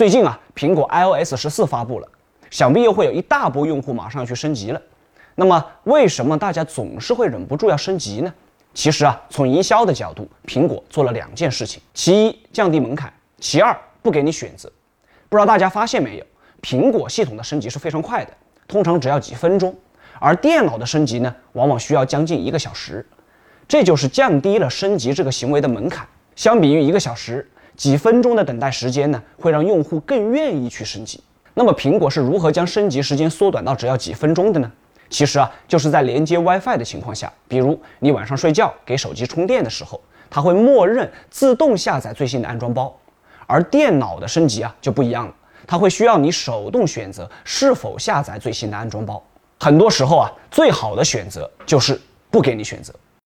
最近啊，苹果 iOS 十四发布了，想必又会有一大波用户马上要去升级了。那么，为什么大家总是会忍不住要升级呢？其实啊，从营销的角度，苹果做了两件事情：其一，降低门槛；其二，不给你选择。不知道大家发现没有，苹果系统的升级是非常快的，通常只要几分钟，而电脑的升级呢，往往需要将近一个小时。这就是降低了升级这个行为的门槛。相比于一个小时，几分钟的等待时间呢，会让用户更愿意去升级。那么，苹果是如何将升级时间缩短到只要几分钟的呢？其实啊，就是在连接 WiFi 的情况下，比如你晚上睡觉给手机充电的时候，它会默认自动下载最新的安装包。而电脑的升级啊就不一样了，它会需要你手动选择是否下载最新的安装包。很多时候啊，最好的选择就是不给你选择。